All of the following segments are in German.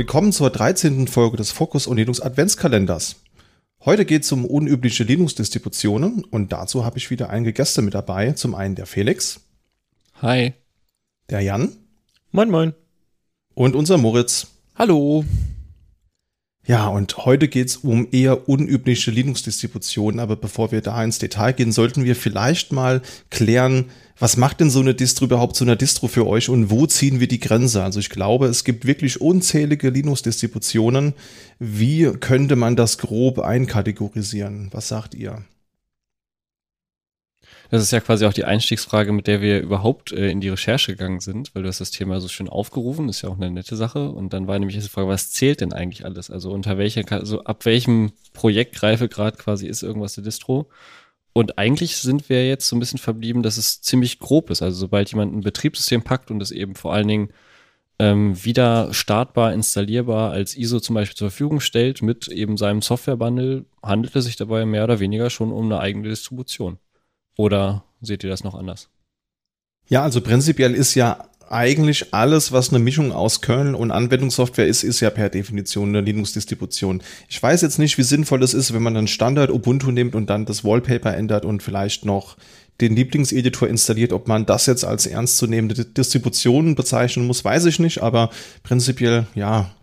Willkommen zur 13. Folge des Focus und Linux Adventskalenders. Heute geht es um unübliche Linux-Distributionen und dazu habe ich wieder einige Gäste mit dabei. Zum einen der Felix. Hi. Der Jan. Moin, moin. Und unser Moritz. Hallo. Ja, und heute geht's um eher unübliche Linux-Distributionen, aber bevor wir da ins Detail gehen, sollten wir vielleicht mal klären, was macht denn so eine Distro überhaupt zu einer Distro für euch und wo ziehen wir die Grenze? Also ich glaube, es gibt wirklich unzählige Linux-Distributionen. Wie könnte man das grob einkategorisieren? Was sagt ihr? Das ist ja quasi auch die Einstiegsfrage, mit der wir überhaupt äh, in die Recherche gegangen sind, weil du hast das Thema so schön aufgerufen, ist ja auch eine nette Sache. Und dann war nämlich die Frage, was zählt denn eigentlich alles? Also unter welcher, also ab welchem Projektreifegrad quasi ist irgendwas eine Distro? Und eigentlich sind wir jetzt so ein bisschen verblieben, dass es ziemlich grob ist. Also sobald jemand ein Betriebssystem packt und es eben vor allen Dingen ähm, wieder startbar, installierbar als ISO zum Beispiel zur Verfügung stellt mit eben seinem Software-Bundle, handelt es sich dabei mehr oder weniger schon um eine eigene Distribution. Oder seht ihr das noch anders? Ja, also prinzipiell ist ja eigentlich alles, was eine Mischung aus Kernel und Anwendungssoftware ist, ist ja per Definition eine Linux-Distribution. Ich weiß jetzt nicht, wie sinnvoll es ist, wenn man dann Standard Ubuntu nimmt und dann das Wallpaper ändert und vielleicht noch den Lieblingseditor installiert. Ob man das jetzt als ernstzunehmende Distribution bezeichnen muss, weiß ich nicht, aber prinzipiell, ja,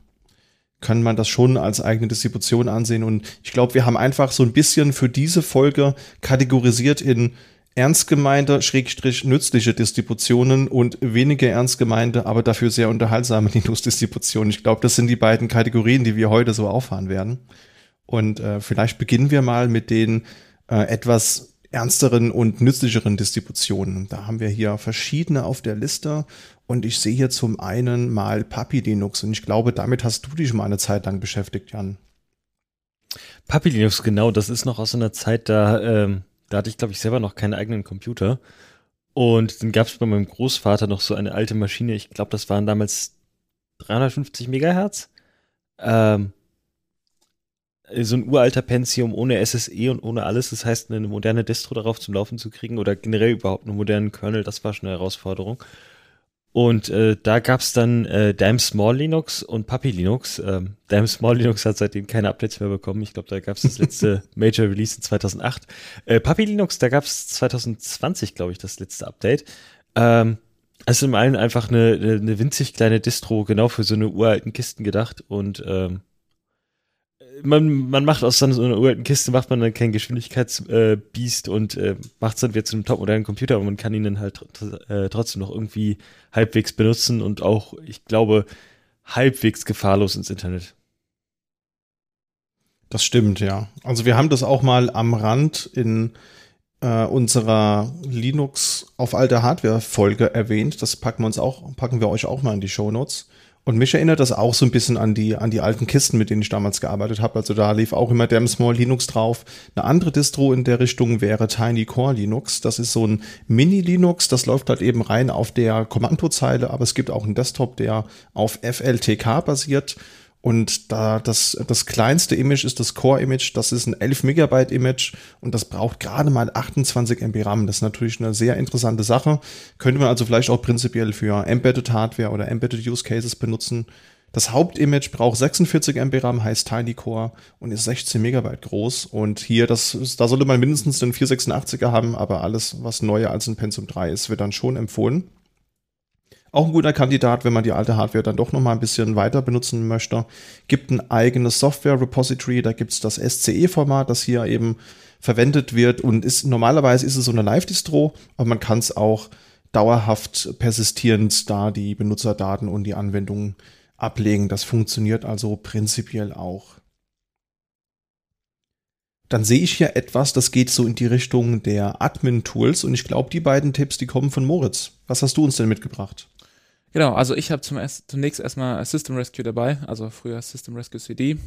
kann man das schon als eigene Distribution ansehen. Und ich glaube, wir haben einfach so ein bisschen für diese Folge kategorisiert in ernst gemeinte, schrägstrich nützliche Distributionen und weniger ernst gemeinte, aber dafür sehr unterhaltsame Linux-Distributionen. Ich glaube, das sind die beiden Kategorien, die wir heute so auffahren werden. Und äh, vielleicht beginnen wir mal mit den äh, etwas ernsteren und nützlicheren Distributionen. Da haben wir hier verschiedene auf der Liste und ich sehe hier zum einen mal Papi Linux und ich glaube, damit hast du dich mal eine Zeit lang beschäftigt, Jan. Papi Linux, genau, das ist noch aus einer Zeit, da, ähm, da hatte ich, glaube ich, selber noch keinen eigenen Computer. Und dann gab es bei meinem Großvater noch so eine alte Maschine, ich glaube, das waren damals 350 Megahertz. Ähm, so ein uralter Pentium ohne SSE und ohne alles. Das heißt, eine moderne Distro darauf zum Laufen zu kriegen oder generell überhaupt einen modernen Kernel, das war schon eine Herausforderung. Und äh, da gab's dann äh, Dime Small Linux und Puppy Linux. Ähm, Dime Small Linux hat seitdem keine Updates mehr bekommen. Ich glaube, da gab's das letzte Major Release in 2008. Äh, Puppy Linux, da gab's 2020, glaube ich, das letzte Update. Ähm, also im einen einfach eine, eine winzig kleine Distro, genau für so eine uralten Kisten gedacht und ähm, man, man macht aus so einer uralten Kiste, macht man dann kein Geschwindigkeitsbiest äh, und äh, macht es dann wieder zu einem topmodernen Computer, aber man kann ihn dann halt äh, trotzdem noch irgendwie halbwegs benutzen und auch, ich glaube, halbwegs gefahrlos ins Internet. Das stimmt, ja. Also wir haben das auch mal am Rand in äh, unserer Linux auf alter Hardware Folge erwähnt. Das packen wir uns auch, packen wir euch auch mal in die Show Notes. Und mich erinnert das auch so ein bisschen an die, an die alten Kisten, mit denen ich damals gearbeitet habe. Also da lief auch immer Damn Small Linux drauf. Eine andere Distro in der Richtung wäre Tiny Core Linux. Das ist so ein Mini-Linux. Das läuft halt eben rein auf der Kommandozeile, aber es gibt auch einen Desktop, der auf FLTK basiert. Und da das, das kleinste Image ist das Core-Image, das ist ein 11 Megabyte Image und das braucht gerade mal 28 MB RAM. Das ist natürlich eine sehr interessante Sache. Könnte man also vielleicht auch prinzipiell für Embedded Hardware oder Embedded Use Cases benutzen. Das Hauptimage braucht 46 MB RAM, heißt Tiny Core und ist 16 Megabyte groß. Und hier, das, da sollte man mindestens den 486er haben, aber alles, was neuer als ein Pentium 3 ist, wird dann schon empfohlen. Auch ein guter Kandidat, wenn man die alte Hardware dann doch noch mal ein bisschen weiter benutzen möchte. Gibt ein eigenes Software-Repository, da gibt es das SCE-Format, das hier eben verwendet wird und ist normalerweise ist es so eine Live-Distro, aber man kann es auch dauerhaft persistierend da die Benutzerdaten und die Anwendungen ablegen. Das funktioniert also prinzipiell auch. Dann sehe ich hier etwas, das geht so in die Richtung der Admin-Tools und ich glaube, die beiden Tipps, die kommen von Moritz. Was hast du uns denn mitgebracht? Genau, also ich habe zum zunächst erstmal System Rescue dabei, also früher System Rescue CD.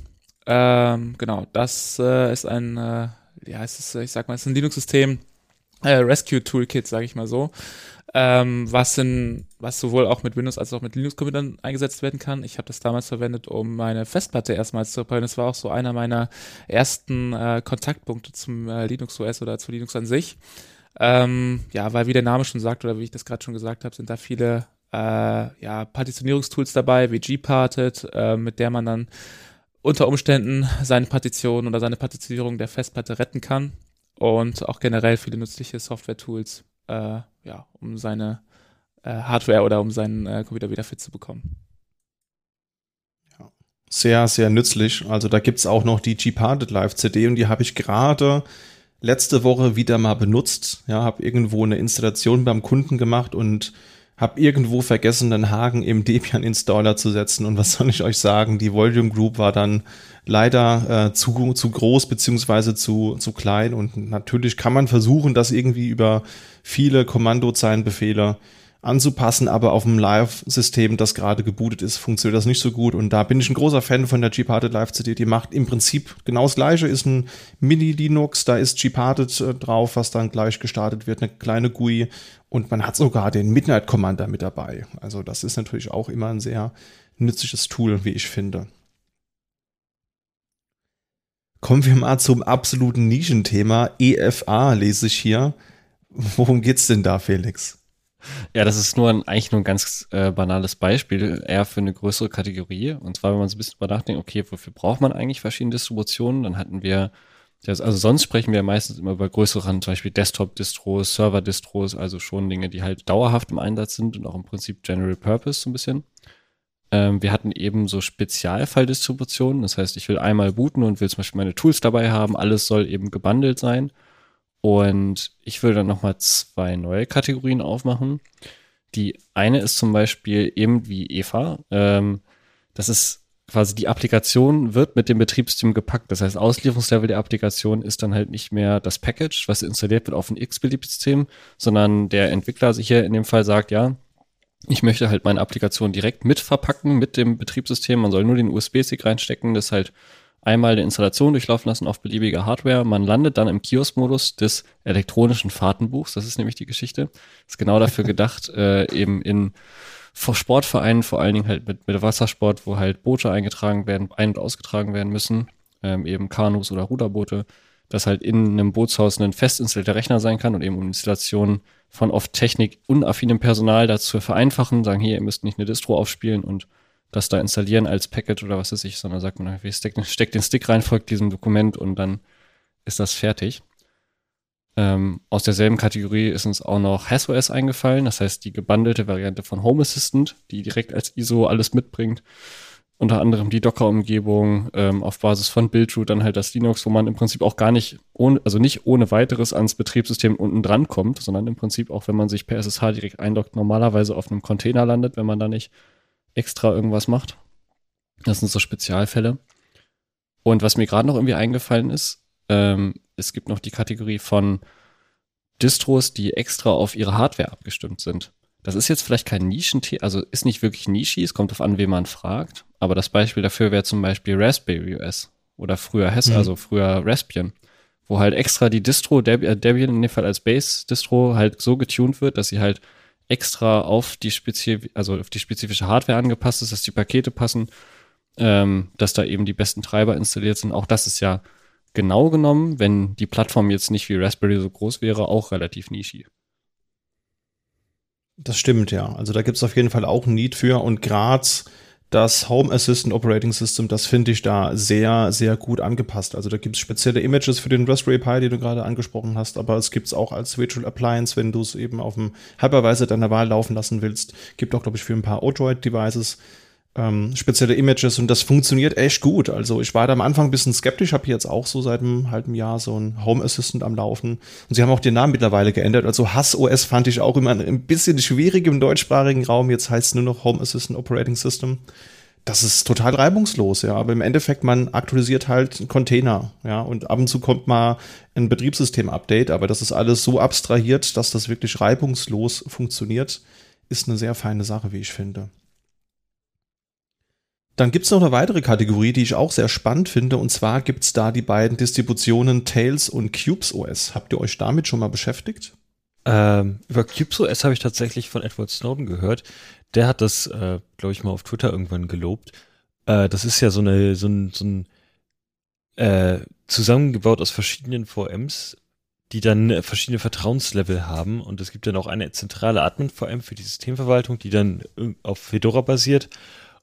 Ähm, genau, das äh, ist ein, äh, ja, es ich sag mal, es ist ein Linux-System, äh, Rescue Toolkit, sage ich mal so, ähm, was in, was sowohl auch mit Windows als auch mit Linux-Computern eingesetzt werden kann. Ich habe das damals verwendet, um meine Festplatte erstmals zu reparieren. Das war auch so einer meiner ersten äh, Kontaktpunkte zum äh, Linux OS oder zu Linux an sich. Ähm, ja, weil wie der Name schon sagt oder wie ich das gerade schon gesagt habe, sind da viele äh, ja, Partitionierungstools dabei, wie Gparted, äh, mit der man dann unter Umständen seine Partition oder seine Partitionierung der Festplatte retten kann. Und auch generell viele nützliche Software-Tools, äh, ja, um seine äh, Hardware oder um seinen äh, Computer wieder fit zu bekommen. Sehr, sehr nützlich. Also da gibt's auch noch die Gparted Live CD und die habe ich gerade letzte Woche wieder mal benutzt. Ja, habe irgendwo eine Installation beim Kunden gemacht und habe irgendwo vergessen, einen Haken im Debian-Installer zu setzen. Und was soll ich euch sagen? Die Volume Group war dann leider äh, zu, zu groß beziehungsweise zu, zu klein. Und natürlich kann man versuchen, das irgendwie über viele Kommandozeilenbefehle anzupassen, aber auf dem Live-System, das gerade gebootet ist, funktioniert das nicht so gut. Und da bin ich ein großer Fan von der Gparted Live CD. Die macht im Prinzip genau das gleiche, ist ein Mini-Linux, da ist Gparted äh, drauf, was dann gleich gestartet wird, eine kleine GUI und man hat sogar den Midnight Commander mit dabei. Also das ist natürlich auch immer ein sehr nützliches Tool, wie ich finde. Kommen wir mal zum absoluten Nischenthema. EFA lese ich hier. Worum geht's denn da, Felix? Ja, das ist nur ein, eigentlich nur ein ganz äh, banales Beispiel, eher für eine größere Kategorie. Und zwar, wenn man so ein bisschen drüber nachdenkt, okay, wofür braucht man eigentlich verschiedene Distributionen? Dann hatten wir, das, also sonst sprechen wir meistens immer über größere, zum Beispiel Desktop-Distros, Server-Distros, also schon Dinge, die halt dauerhaft im Einsatz sind und auch im Prinzip General Purpose so ein bisschen. Ähm, wir hatten eben so Spezialfalldistributionen, das heißt, ich will einmal booten und will zum Beispiel meine Tools dabei haben, alles soll eben gebundelt sein. Und ich will dann nochmal zwei neue Kategorien aufmachen. Die eine ist zum Beispiel eben wie Eva. Ähm, das ist quasi die Applikation wird mit dem Betriebssystem gepackt. Das heißt, Auslieferungslevel der Applikation ist dann halt nicht mehr das Package, was installiert wird auf ein x-Belieb-System, sondern der Entwickler sich hier in dem Fall sagt, ja, ich möchte halt meine Applikation direkt mit verpacken mit dem Betriebssystem. Man soll nur den USB-Stick reinstecken, das halt einmal eine Installation durchlaufen lassen auf beliebiger Hardware. Man landet dann im Kiosk-Modus des elektronischen Fahrtenbuchs. Das ist nämlich die Geschichte. ist genau dafür gedacht, äh, eben in Sportvereinen, vor allen Dingen halt mit, mit Wassersport, wo halt Boote eingetragen werden, ein- und ausgetragen werden müssen, ähm, eben Kanus oder Ruderboote, dass halt in einem Bootshaus ein fest installierter Rechner sein kann und eben um Installationen von oft Technik unaffinem Personal dazu vereinfachen, sagen hier, ihr müsst nicht eine Distro aufspielen und das da installieren als Package oder was weiß ich, sondern sagt man, ich steck, steck den Stick rein, folgt diesem Dokument und dann ist das fertig. Ähm, aus derselben Kategorie ist uns auch noch HasOS eingefallen, das heißt die gebundelte Variante von Home Assistant, die direkt als ISO alles mitbringt. Unter anderem die Docker-Umgebung ähm, auf Basis von Buildroot, dann halt das Linux, wo man im Prinzip auch gar nicht, ohne, also nicht ohne weiteres ans Betriebssystem unten dran kommt, sondern im Prinzip auch, wenn man sich per SSH direkt eindockt, normalerweise auf einem Container landet, wenn man da nicht extra irgendwas macht. Das sind so Spezialfälle. Und was mir gerade noch irgendwie eingefallen ist, ähm, es gibt noch die Kategorie von Distros, die extra auf ihre Hardware abgestimmt sind. Das ist jetzt vielleicht kein Nischenthema, also ist nicht wirklich nischig, es kommt auf an, wen man fragt. Aber das Beispiel dafür wäre zum Beispiel Raspberry OS oder früher Hess, mhm. also früher Raspbian, wo halt extra die Distro, Debian in dem Fall als Base-Distro halt so getuned wird, dass sie halt extra auf die, also auf die spezifische Hardware angepasst ist, dass die Pakete passen, ähm, dass da eben die besten Treiber installiert sind. Auch das ist ja genau genommen, wenn die Plattform jetzt nicht wie Raspberry so groß wäre, auch relativ nischig. Das stimmt, ja. Also da gibt es auf jeden Fall auch ein Need für und gerade das Home Assistant Operating System, das finde ich da sehr, sehr gut angepasst. Also da gibt es spezielle Images für den Raspberry Pi, die du gerade angesprochen hast, aber es gibt es auch als Virtual Appliance, wenn du es eben auf dem Hypervisor deiner Wahl laufen lassen willst. Gibt auch, glaube ich, für ein paar Odroid-Devices ähm, spezielle Images und das funktioniert echt gut. Also ich war da am Anfang ein bisschen skeptisch, habe jetzt auch so seit einem halben Jahr so ein Home Assistant am Laufen und sie haben auch den Namen mittlerweile geändert. Also Hass OS fand ich auch immer ein bisschen schwierig im deutschsprachigen Raum. Jetzt heißt es nur noch Home Assistant Operating System. Das ist total reibungslos, ja. Aber im Endeffekt, man aktualisiert halt einen Container, ja. Und ab und zu kommt mal ein Betriebssystem-Update, aber das ist alles so abstrahiert, dass das wirklich reibungslos funktioniert, ist eine sehr feine Sache, wie ich finde. Dann gibt es noch eine weitere Kategorie, die ich auch sehr spannend finde, und zwar gibt es da die beiden Distributionen Tails und Cubes OS. Habt ihr euch damit schon mal beschäftigt? Ähm, über Cubes OS habe ich tatsächlich von Edward Snowden gehört. Der hat das, äh, glaube ich, mal auf Twitter irgendwann gelobt. Äh, das ist ja so eine, so ein, so ein äh, zusammengebaut aus verschiedenen VMs, die dann äh, verschiedene Vertrauenslevel haben. Und es gibt dann auch eine zentrale Admin-VM für die Systemverwaltung, die dann auf Fedora basiert.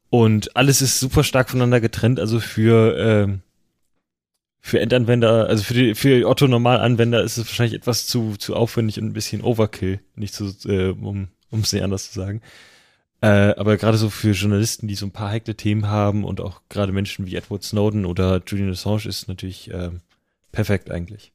Und alles ist super stark voneinander getrennt. Also für, äh, für Endanwender, also für, die, für Otto-Normalanwender ist es wahrscheinlich etwas zu, zu aufwendig und ein bisschen Overkill, nicht so, äh, um um es nicht anders zu sagen. Äh, aber gerade so für Journalisten, die so ein paar heikle Themen haben und auch gerade Menschen wie Edward Snowden oder Julian Assange ist natürlich äh, perfekt eigentlich.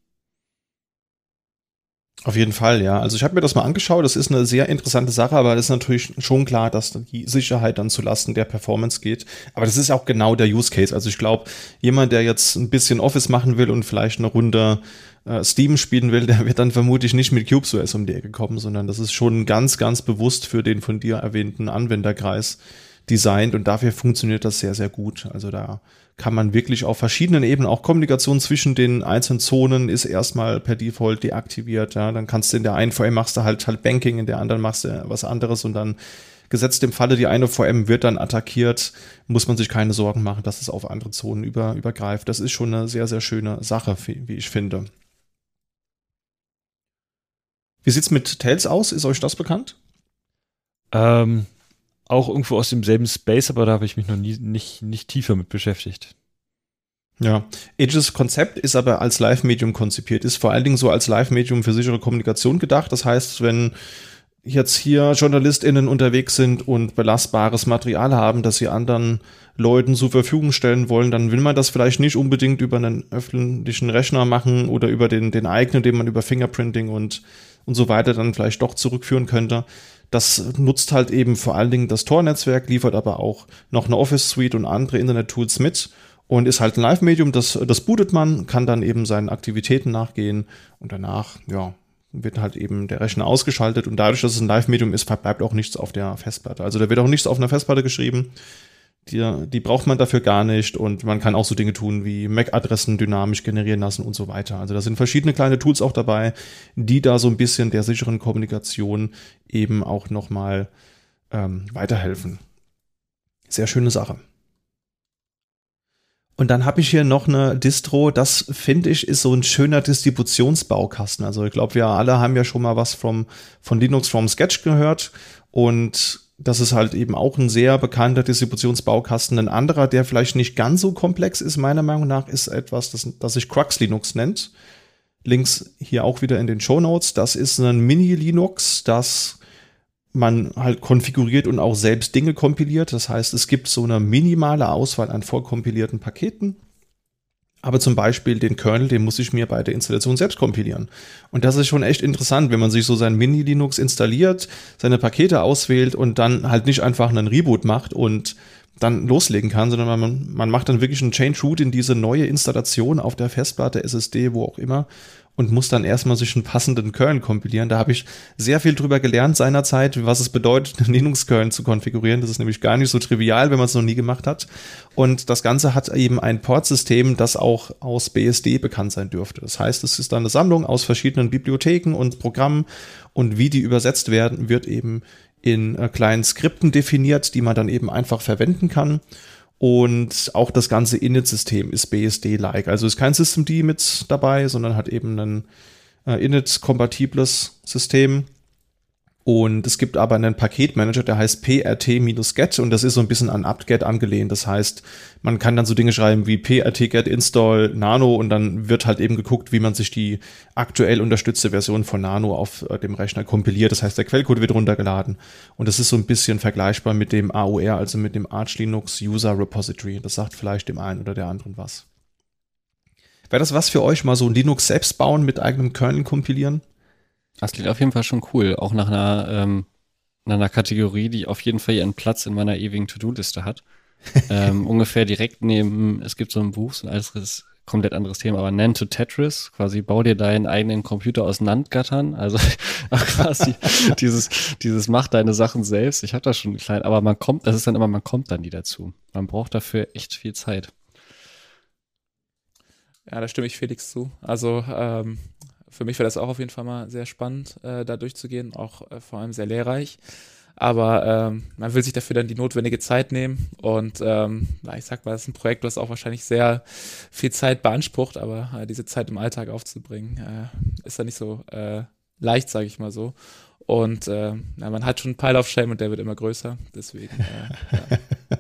Auf jeden Fall, ja. Also ich habe mir das mal angeschaut. Das ist eine sehr interessante Sache, aber das ist natürlich schon klar, dass die Sicherheit dann zulasten der Performance geht. Aber das ist auch genau der Use Case. Also ich glaube, jemand, der jetzt ein bisschen Office machen will und vielleicht eine Runde äh, Steam spielen will, der wird dann vermutlich nicht mit CubeSOS um die Ecke kommen, sondern das ist schon ganz, ganz bewusst für den von dir erwähnten Anwenderkreis designt und dafür funktioniert das sehr, sehr gut. Also da kann man wirklich auf verschiedenen Ebenen, auch Kommunikation zwischen den einzelnen Zonen ist erstmal per Default deaktiviert. Ja, dann kannst du in der einen VM machst du halt halt Banking, in der anderen machst du was anderes und dann gesetzt im Falle, die eine VM wird dann attackiert, muss man sich keine Sorgen machen, dass es auf andere Zonen über, übergreift. Das ist schon eine sehr, sehr schöne Sache, wie ich finde. Wie sieht's mit Tails aus? Ist euch das bekannt? Ähm, auch irgendwo aus demselben Space, aber da habe ich mich noch nie nicht, nicht tiefer mit beschäftigt. Ja, Aegis Konzept ist aber als Live-Medium konzipiert, ist vor allen Dingen so als Live-Medium für sichere Kommunikation gedacht. Das heißt, wenn jetzt hier JournalistInnen unterwegs sind und belastbares Material haben, das sie anderen Leuten zur Verfügung stellen wollen, dann will man das vielleicht nicht unbedingt über einen öffentlichen Rechner machen oder über den, den eigenen, den man über Fingerprinting und, und so weiter dann vielleicht doch zurückführen könnte. Das nutzt halt eben vor allen Dingen das Tor-Netzwerk, liefert aber auch noch eine Office-Suite und andere Internet-Tools mit und ist halt ein Live-Medium, das, das bootet man, kann dann eben seinen Aktivitäten nachgehen und danach, ja, wird halt eben der Rechner ausgeschaltet und dadurch, dass es ein Live-Medium ist, bleibt auch nichts auf der Festplatte. Also da wird auch nichts auf einer Festplatte geschrieben. Die, die braucht man dafür gar nicht und man kann auch so Dinge tun wie MAC-Adressen dynamisch generieren lassen und so weiter. Also da sind verschiedene kleine Tools auch dabei, die da so ein bisschen der sicheren Kommunikation eben auch nochmal ähm, weiterhelfen. Sehr schöne Sache. Und dann habe ich hier noch eine Distro, das finde ich ist so ein schöner Distributionsbaukasten. Also ich glaube, wir alle haben ja schon mal was vom, von Linux from Sketch gehört und das ist halt eben auch ein sehr bekannter Distributionsbaukasten. Ein anderer, der vielleicht nicht ganz so komplex ist, meiner Meinung nach, ist etwas, das, das sich Crux Linux nennt. Links hier auch wieder in den Show Notes. Das ist ein Mini-Linux, das man halt konfiguriert und auch selbst Dinge kompiliert. Das heißt, es gibt so eine minimale Auswahl an vorkompilierten Paketen. Aber zum Beispiel den Kernel, den muss ich mir bei der Installation selbst kompilieren. Und das ist schon echt interessant, wenn man sich so sein Mini-Linux installiert, seine Pakete auswählt und dann halt nicht einfach einen Reboot macht und dann loslegen kann, sondern man, man macht dann wirklich einen Change Root in diese neue Installation auf der Festplatte, SSD, wo auch immer und muss dann erstmal sich einen passenden Kernel kompilieren. Da habe ich sehr viel drüber gelernt seinerzeit, was es bedeutet, einen Linux-Kernel zu konfigurieren. Das ist nämlich gar nicht so trivial, wenn man es noch nie gemacht hat. Und das Ganze hat eben ein Portsystem, das auch aus BSD bekannt sein dürfte. Das heißt, es ist dann eine Sammlung aus verschiedenen Bibliotheken und Programmen und wie die übersetzt werden, wird eben in äh, kleinen Skripten definiert, die man dann eben einfach verwenden kann. Und auch das ganze Init-System ist BSD-like. Also ist kein Systemd mit dabei, sondern hat eben ein äh, Init-kompatibles System. Und es gibt aber einen Paketmanager, der heißt prt-get und das ist so ein bisschen an apt-get angelehnt. Das heißt, man kann dann so Dinge schreiben wie prt-get install nano und dann wird halt eben geguckt, wie man sich die aktuell unterstützte Version von nano auf äh, dem Rechner kompiliert. Das heißt, der Quellcode wird runtergeladen und das ist so ein bisschen vergleichbar mit dem AOR, also mit dem Arch Linux User Repository. Das sagt vielleicht dem einen oder der anderen was. Wäre das was für euch, mal so ein Linux selbst bauen mit eigenem Kernel kompilieren? Das klingt auf jeden Fall schon cool. Auch nach einer, ähm, nach einer Kategorie, die auf jeden Fall ihren Platz in meiner ewigen To-Do-Liste hat. ähm, ungefähr direkt neben, es gibt so ein Buch, so ein anderes, komplett anderes Thema, aber Nan to Tetris, quasi bau dir deinen eigenen Computer aus Nandgattern, also quasi dieses, dieses mach deine Sachen selbst. Ich habe das schon klein, aber man kommt, das ist dann immer, man kommt dann nie dazu. Man braucht dafür echt viel Zeit. Ja, da stimme ich Felix zu. Also ähm, für mich wäre das auch auf jeden Fall mal sehr spannend, äh, da durchzugehen, auch äh, vor allem sehr lehrreich. aber ähm, man will sich dafür dann die notwendige Zeit nehmen und ähm, na, ich sag mal, das ist ein Projekt, was auch wahrscheinlich sehr viel Zeit beansprucht, aber äh, diese Zeit im Alltag aufzubringen, äh, ist ja nicht so äh, leicht, sage ich mal so. Und äh, na, man hat schon einen Pile of Shame und der wird immer größer, deswegen. Ja.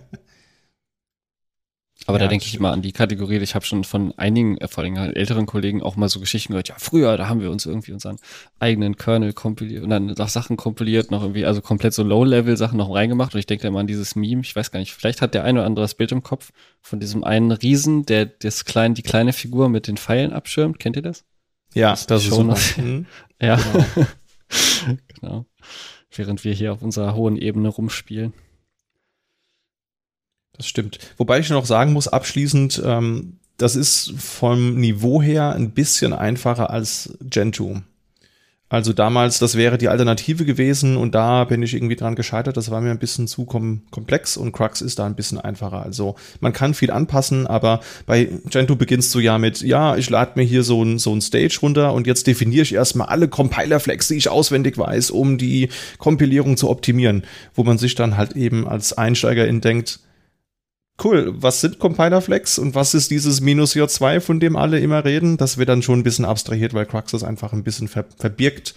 Aber Ja, da denke ich mal an die Kategorie, ich habe schon von einigen, äh, vor allem älteren Kollegen auch mal so Geschichten gehört, ja, früher, da haben wir uns irgendwie unseren eigenen Kernel kompiliert und dann noch Sachen kompiliert, noch irgendwie, also komplett so Low-Level-Sachen noch reingemacht und ich denke da immer an dieses Meme, ich weiß gar nicht, vielleicht hat der eine oder andere das Bild im Kopf von diesem einen Riesen, der das kleine, die kleine Figur mit den Pfeilen abschirmt, kennt ihr das? Ja, Das das ist schon. Mhm. Ja. genau. Während wir hier auf unserer hohen Ebene rumspielen. Das stimmt. Wobei ich noch sagen muss, abschließend, ähm, das ist vom Niveau her ein bisschen einfacher als Gentoo. Also damals, das wäre die Alternative gewesen und da bin ich irgendwie dran gescheitert. Das war mir ein bisschen zu kom komplex und Crux ist da ein bisschen einfacher. Also man kann viel anpassen, aber bei Gentoo beginnst du ja mit, ja, ich lade mir hier so ein, so ein Stage runter und jetzt definiere ich erstmal alle Compiler-Flags, die ich auswendig weiß, um die Kompilierung zu optimieren, wo man sich dann halt eben als Einsteigerin denkt, cool, was sind Compiler-Flags und was ist dieses minus J2, von dem alle immer reden? Das wird dann schon ein bisschen abstrahiert, weil Crux das einfach ein bisschen ver verbirgt.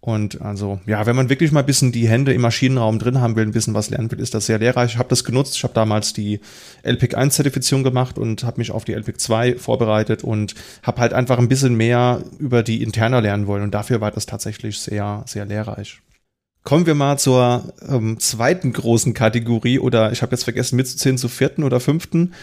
Und also, ja, wenn man wirklich mal ein bisschen die Hände im Maschinenraum drin haben will, ein bisschen was lernen will, ist das sehr lehrreich. Ich habe das genutzt. Ich habe damals die LPIC 1 Zertifizierung gemacht und habe mich auf die LPIC 2 vorbereitet und habe halt einfach ein bisschen mehr über die Interna lernen wollen. Und dafür war das tatsächlich sehr, sehr lehrreich. Kommen wir mal zur ähm, zweiten großen Kategorie oder ich habe jetzt vergessen mitzuzählen zur vierten oder fünften.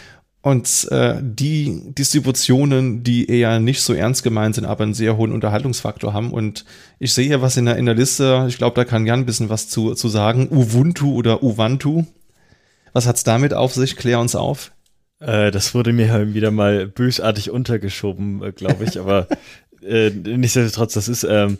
Und äh, die Distributionen, die eher nicht so ernst gemeint sind, aber einen sehr hohen Unterhaltungsfaktor haben. Und ich sehe hier was in der, in der Liste, ich glaube, da kann Jan ein bisschen was zu, zu sagen. Ubuntu oder Uvantu. Was hat's damit auf sich? Klär uns auf. Äh, das wurde mir halt wieder mal bösartig untergeschoben, äh, glaube ich, aber äh, nichtsdestotrotz, das ist, ähm,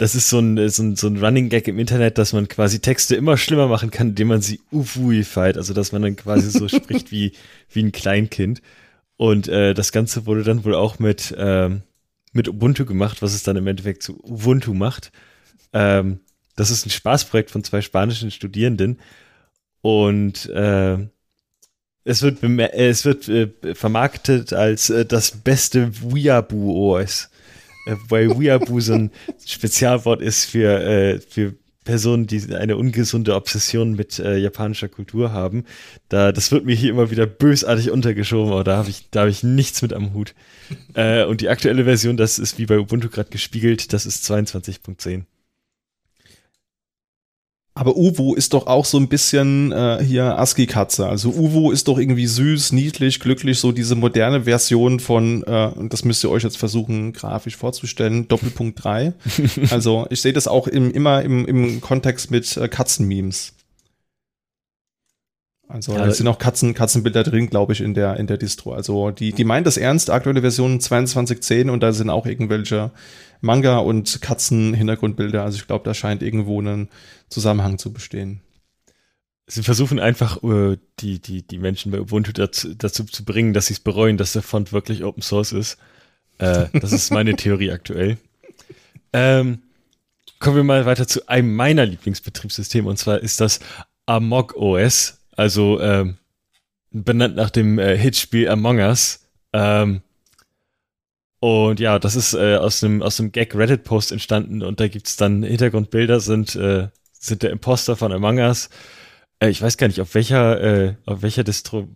das ist so ein, so, ein, so ein Running Gag im Internet, dass man quasi Texte immer schlimmer machen kann, indem man sie uvuified, also dass man dann quasi so spricht wie, wie ein Kleinkind. Und äh, das Ganze wurde dann wohl auch mit, ähm, mit Ubuntu gemacht, was es dann im Endeffekt zu Ubuntu macht. Ähm, das ist ein Spaßprojekt von zwei spanischen Studierenden. Und äh, es wird, bemer- äh, es wird äh, vermarktet als äh, das beste Weeaboo-OS. Äh, weil Weeaboo so ein Spezialwort ist für, äh, für Personen, die eine ungesunde Obsession mit äh, japanischer Kultur haben. Da, das wird mir hier immer wieder bösartig untergeschoben, aber da habe ich, da habe ich nichts mit am Hut. äh, und die aktuelle Version, das ist wie bei Ubuntu gerade gespiegelt, das ist 22.10. Aber Uvo ist doch auch so ein bisschen äh, hier ASCII-Katze. Also Uvo ist doch irgendwie süß, niedlich, glücklich, so diese moderne Version von, äh, und das müsst ihr euch jetzt versuchen, grafisch vorzustellen, Doppelpunkt 3. also ich sehe das auch im, immer im, im Kontext mit äh, Katzenmemes. Also Ja, da sind auch Katzen, Katzenbilder drin, glaube ich, in der, in der Distro. Also die, die meint das ernst, aktuelle Version 2210 und da sind auch irgendwelche Manga- und Katzen-Hintergrundbilder. Also ich glaube, da scheint irgendwo ein Zusammenhang zu bestehen. Sie versuchen einfach, äh, die, die, die Menschen bei Ubuntu dazu, dazu zu bringen, dass sie es bereuen, dass der Font wirklich Open Source ist. Äh, das ist meine Theorie aktuell. Ähm, kommen wir mal weiter zu einem meiner Lieblingsbetriebssysteme und zwar ist das Amog OS, also ähm, benannt nach dem äh, Hitspiel Among Us. Ähm, und ja, das ist äh, aus einem aus Gag Reddit Post entstanden und da gibt's dann Hintergrundbilder sind äh, sind der Imposter von Among Us. Äh, ich weiß gar nicht, auf welcher äh, auf welcher Distro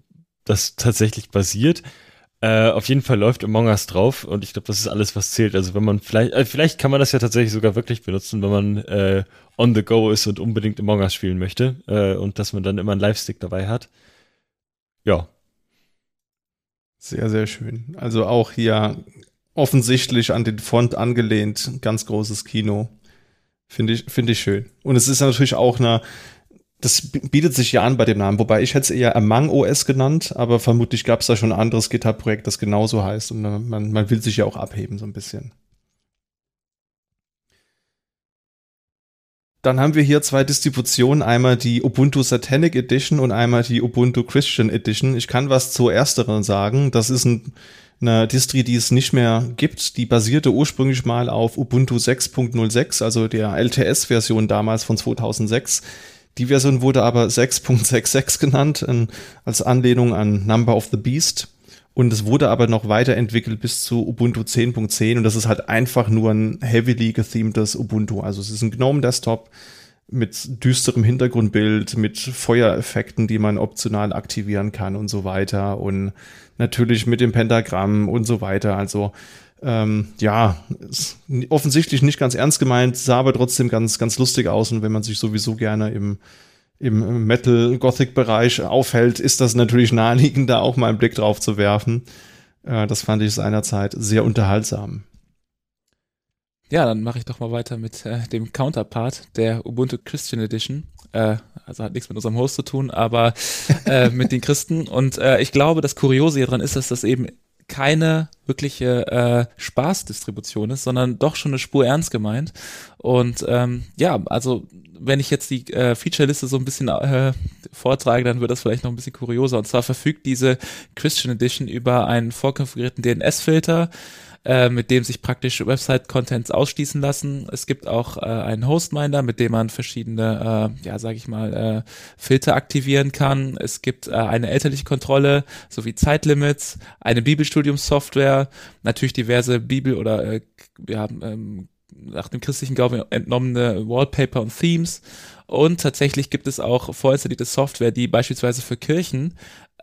das tatsächlich basiert. Äh, auf jeden Fall läuft Among Us drauf und ich glaube, das ist alles, was zählt. Also wenn man vielleicht, äh, vielleicht kann man das ja tatsächlich sogar wirklich benutzen, wenn man äh, on the go ist und unbedingt Among Us spielen möchte äh, und dass man dann immer einen Live-Stick dabei hat. Ja, Sehr, sehr schön. Also auch hier offensichtlich an den Font angelehnt, ganz großes Kino. Finde ich, finde ich schön. Und es ist natürlich auch eine, das bietet sich ja an bei dem Namen, wobei ich hätte es eher Among OS genannt, aber vermutlich gab es da schon ein anderes GitHub-Projekt, das genauso heißt und man, man will sich ja auch abheben so ein bisschen. Dann haben wir hier zwei Distributionen, einmal die Ubuntu Satanic Edition und einmal die Ubuntu Christian Edition. Ich kann was zur ersteren sagen. Das ist ein, eine Distri, die es nicht mehr gibt. Die basierte ursprünglich mal auf Ubuntu 6.06, also der LTS-Version damals von 2006. Die Version wurde aber 6.66 genannt, äh, als Anlehnung an Number of the Beast. Und es wurde aber noch weiterentwickelt bis zu Ubuntu 10.10 und das ist halt einfach nur ein heavily gethemtes Ubuntu. Also es ist ein GNOME-Desktop mit düsterem Hintergrundbild, mit Feuereffekten, die man optional aktivieren kann und so weiter. Und natürlich mit dem Pentagramm und so weiter. Also ähm, ja, offensichtlich nicht ganz ernst gemeint, sah aber trotzdem ganz, ganz lustig aus. Und wenn man sich sowieso gerne im im Metal-Gothic-Bereich aufhält, ist das natürlich naheliegend, da auch mal einen Blick drauf zu werfen. Äh, das fand ich seinerzeit sehr unterhaltsam. Ja, dann mache ich doch mal weiter mit äh, dem Counterpart der Ubuntu Christian Edition. Äh, also hat nichts mit unserem Host zu tun, aber äh, mit den Christen. Und äh, ich glaube, das Kuriose hier dran ist, dass das eben keine wirkliche äh, Spaßdistribution ist, sondern doch schon eine Spur ernst gemeint. Und ähm, ja, also wenn ich jetzt die äh, Featureliste so ein bisschen äh, vortrage, dann wird das vielleicht noch ein bisschen kurioser. Und zwar verfügt diese Christian Edition über einen vorkonfigurierten DNS-Filter, äh, mit dem sich praktisch Website-Contents ausschließen lassen. Es gibt auch äh, einen Hostminder, mit dem man verschiedene, äh, ja, sage ich mal, äh, Filter aktivieren kann. Es gibt äh, eine elterliche Kontrolle sowie Zeitlimits, eine Bibelstudium-Software, natürlich diverse Bibel- oder äh, ja, ähm, nach dem christlichen Glauben entnommene Wallpaper und Themes. Und tatsächlich gibt es auch vorinstallierte Software, die beispielsweise für Kirchen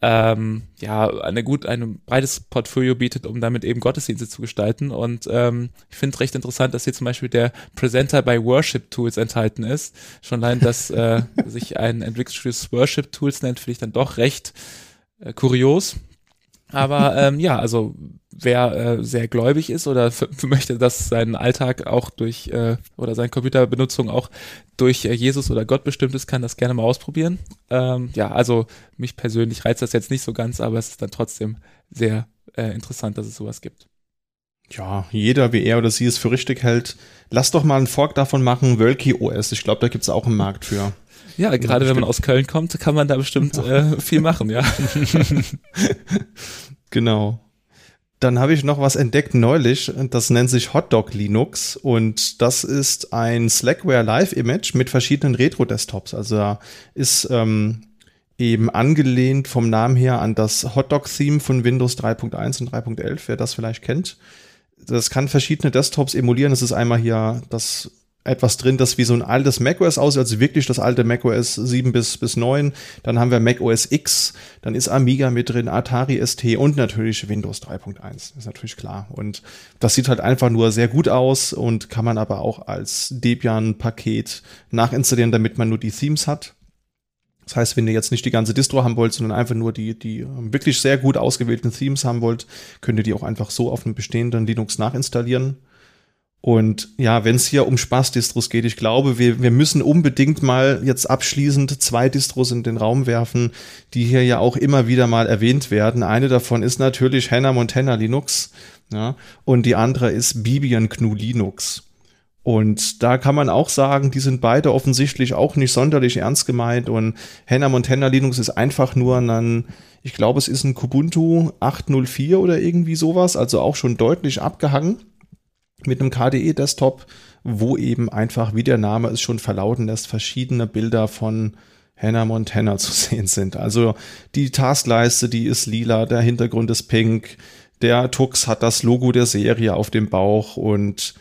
ähm, ja eine gut ein breites Portfolio bietet, um damit eben Gottesdienste zu gestalten. Und ähm, ich finde recht interessant, dass hier zum Beispiel der Presenter bei Worship Tools enthalten ist. Schon allein, dass äh, sich ein Entwicklungsstudio Worship Tools nennt, finde ich dann doch recht äh, kurios. Aber ähm, ja, also wer äh, sehr gläubig ist oder möchte, dass sein Alltag auch durch äh, oder seine Computerbenutzung auch durch äh, Jesus oder Gott bestimmt ist, kann das gerne mal ausprobieren. Ähm, ja, also mich persönlich reizt das jetzt nicht so ganz, aber es ist dann trotzdem sehr äh, interessant, dass es sowas gibt. Ja, jeder, wie er oder sie es für richtig hält. Lass doch mal einen Fork davon machen, Wölki OS. Ich glaube, da gibt es auch einen Markt für. Ja, gerade wenn man aus Köln kommt, kann man da bestimmt äh, viel machen, ja. genau. Dann habe ich noch was entdeckt neulich, das nennt sich Hotdog Linux und das ist ein Slackware Live Image mit verschiedenen Retro-Desktops. Also da ist ähm, eben angelehnt vom Namen her an das Hotdog-Theme von Windows 3.1 und 3.11, wer das vielleicht kennt. Das kann verschiedene Desktops emulieren. Das ist einmal hier das etwas drin, das wie so ein altes macOS aussieht, also wirklich das alte macOS 7 bis, bis 9. Dann haben wir macOS X, dann ist Amiga mit drin, Atari ST und natürlich Windows 3.1. Ist natürlich klar. Und das sieht halt einfach nur sehr gut aus und kann man aber auch als Debian-Paket nachinstallieren, damit man nur die Themes hat. Das heißt, wenn ihr jetzt nicht die ganze Distro haben wollt, sondern einfach nur die, die wirklich sehr gut ausgewählten Themes haben wollt, könnt ihr die auch einfach so auf einem bestehenden Linux nachinstallieren. Und ja, wenn es hier um Spaß-Distros geht, ich glaube, wir, wir müssen unbedingt mal jetzt abschließend zwei Distros in den Raum werfen, die hier ja auch immer wieder mal erwähnt werden. Eine davon ist natürlich Hannah Montana Linux, ja, und die andere ist Bibian GNU Linux. Und da kann man auch sagen, die sind beide offensichtlich auch nicht sonderlich ernst gemeint und Hannah Montana Linux ist einfach nur ein, ich glaube, es ist ein Kubuntu 804 oder irgendwie sowas, also auch schon deutlich abgehangen mit einem KDE-Desktop, wo eben einfach, wie der Name es schon verlauten lässt, verschiedene Bilder von Hannah Montana zu sehen sind. Also die Taskleiste, die ist lila, der Hintergrund ist pink, der Tux hat das Logo der Serie auf dem Bauch und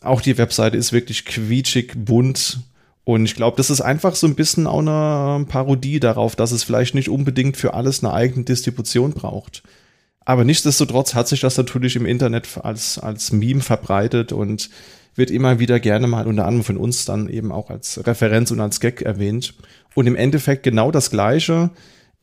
auch die Webseite ist wirklich quietschig bunt. Und ich glaube, das ist einfach so ein bisschen auch eine Parodie darauf, dass es vielleicht nicht unbedingt für alles eine eigene Distribution braucht. Aber nichtsdestotrotz hat sich das natürlich im Internet als, als Meme verbreitet und wird immer wieder gerne mal unter anderem von uns dann eben auch als Referenz und als Gag erwähnt. Und im Endeffekt genau das Gleiche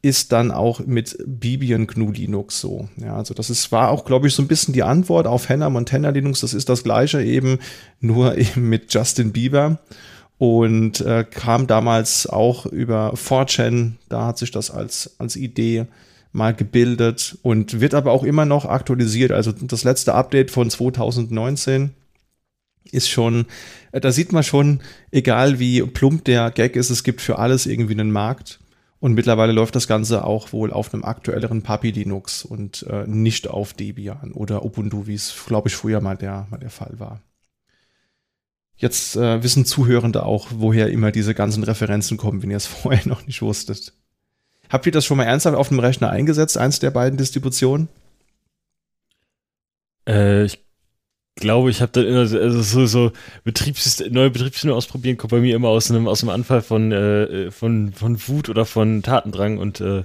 ist dann auch mit Bibi und GNU Linux so. Ja, also das ist, war auch, glaube ich, so ein bisschen die Antwort auf Hannah Montana Linux. Das ist das Gleiche eben, nur eben mit Justin Bieber. Und äh, kam damals auch über 4chan, da hat sich das als, als Idee mal gebildet und wird aber auch immer noch aktualisiert. Also das letzte Update von 2019 ist schon, äh, da sieht man schon, egal wie plump der Gag ist, es gibt für alles irgendwie einen Markt. Und mittlerweile läuft das Ganze auch wohl auf einem aktuelleren Papi Linux und äh, nicht auf Debian oder Ubuntu, wie es, glaube ich, früher mal der, mal der Fall war. Jetzt äh, wissen Zuhörende auch, woher immer diese ganzen Referenzen kommen, wenn ihr es vorher noch nicht wusstet. Habt ihr das schon mal ernsthaft auf dem Rechner eingesetzt, eins der beiden Distributionen? Äh, ich glaube, ich habe dann immer so, also so, so Betriebssystem, neue Betriebssysteme ausprobieren, kommt bei mir immer aus einem, aus einem Anfall von, äh, von, von Wut oder von Tatendrang und äh,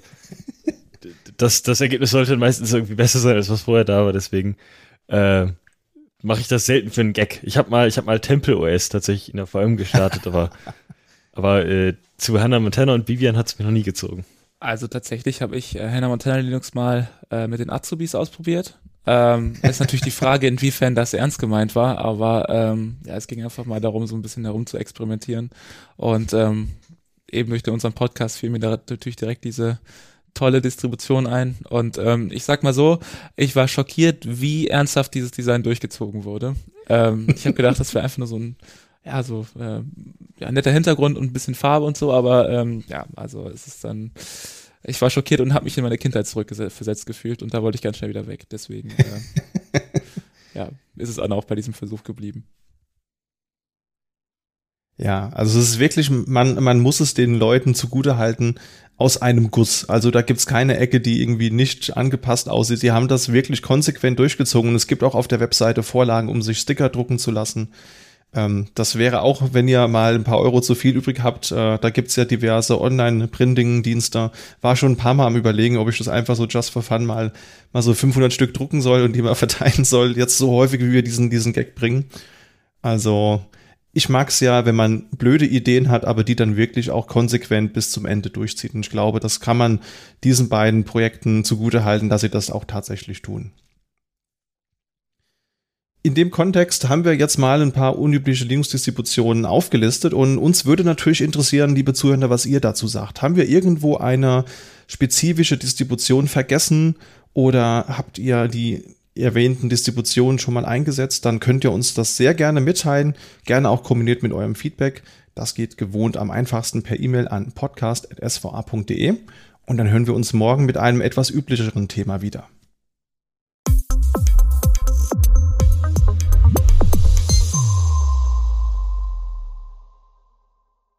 das, das Ergebnis sollte meistens irgendwie besser sein, als was vorher da war, deswegen äh, mache ich das selten für einen Gag. Ich habe mal, ich habe mal Temple OS tatsächlich in der VM gestartet, aber, aber äh, zu Hannah Montana und Vivian hat es mir noch nie gezogen. Also tatsächlich habe ich äh, Hannah Montana Linux mal äh, mit den Azubis ausprobiert. Ähm, ist natürlich die Frage, inwiefern das ernst gemeint war, aber ähm, ja, es ging einfach mal darum, so ein bisschen herum zu experimentieren. Und ähm, eben durch unseren Podcast fiel mir da natürlich direkt diese tolle Distribution ein. Und ähm, ich sag mal so, ich war schockiert, wie ernsthaft dieses Design durchgezogen wurde. Ähm, ich habe gedacht, das wäre einfach nur so ein, ja, so äh, ja, netter Hintergrund und ein bisschen Farbe und so, aber ähm, ja, also es ist dann. Ich war schockiert und habe mich in meine Kindheit zurückversetzt gefühlt und da wollte ich ganz schnell wieder weg. Deswegen äh, ja, ist es dann auch bei diesem Versuch geblieben. Ja, also es ist wirklich, man, man muss es den Leuten zugute halten, aus einem Guss. Also da gibt's keine Ecke, die irgendwie nicht angepasst aussieht. Sie haben das wirklich konsequent durchgezogen und es gibt auch auf der Webseite Vorlagen, um sich Sticker drucken zu lassen. Ähm, das wäre auch, wenn ihr mal ein paar Euro zu viel übrig habt, äh, da gibt's ja diverse Online-Printing-Dienste. War schon ein paar Mal am überlegen, ob ich das einfach so just for fun mal, mal so 500 Stück drucken soll und die mal verteilen soll, jetzt so häufig, wie wir diesen, diesen Gag bringen. Also, ich mag's ja, wenn man blöde Ideen hat, aber die dann wirklich auch konsequent bis zum Ende durchzieht. Und ich glaube, das kann man diesen beiden Projekten zugute halten, dass sie das auch tatsächlich tun. In dem Kontext haben wir jetzt mal ein paar unübliche Linux-Distributionen aufgelistet und uns würde natürlich interessieren, liebe Zuhörer, was ihr dazu sagt. Haben wir irgendwo eine spezifische Distribution vergessen oder habt ihr die erwähnten Distributionen schon mal eingesetzt, dann könnt ihr uns das sehr gerne mitteilen, gerne auch kombiniert mit eurem Feedback. Das geht gewohnt am einfachsten per E-Mail an podcast.sva.de und dann hören wir uns morgen mit einem etwas üblicheren Thema wieder.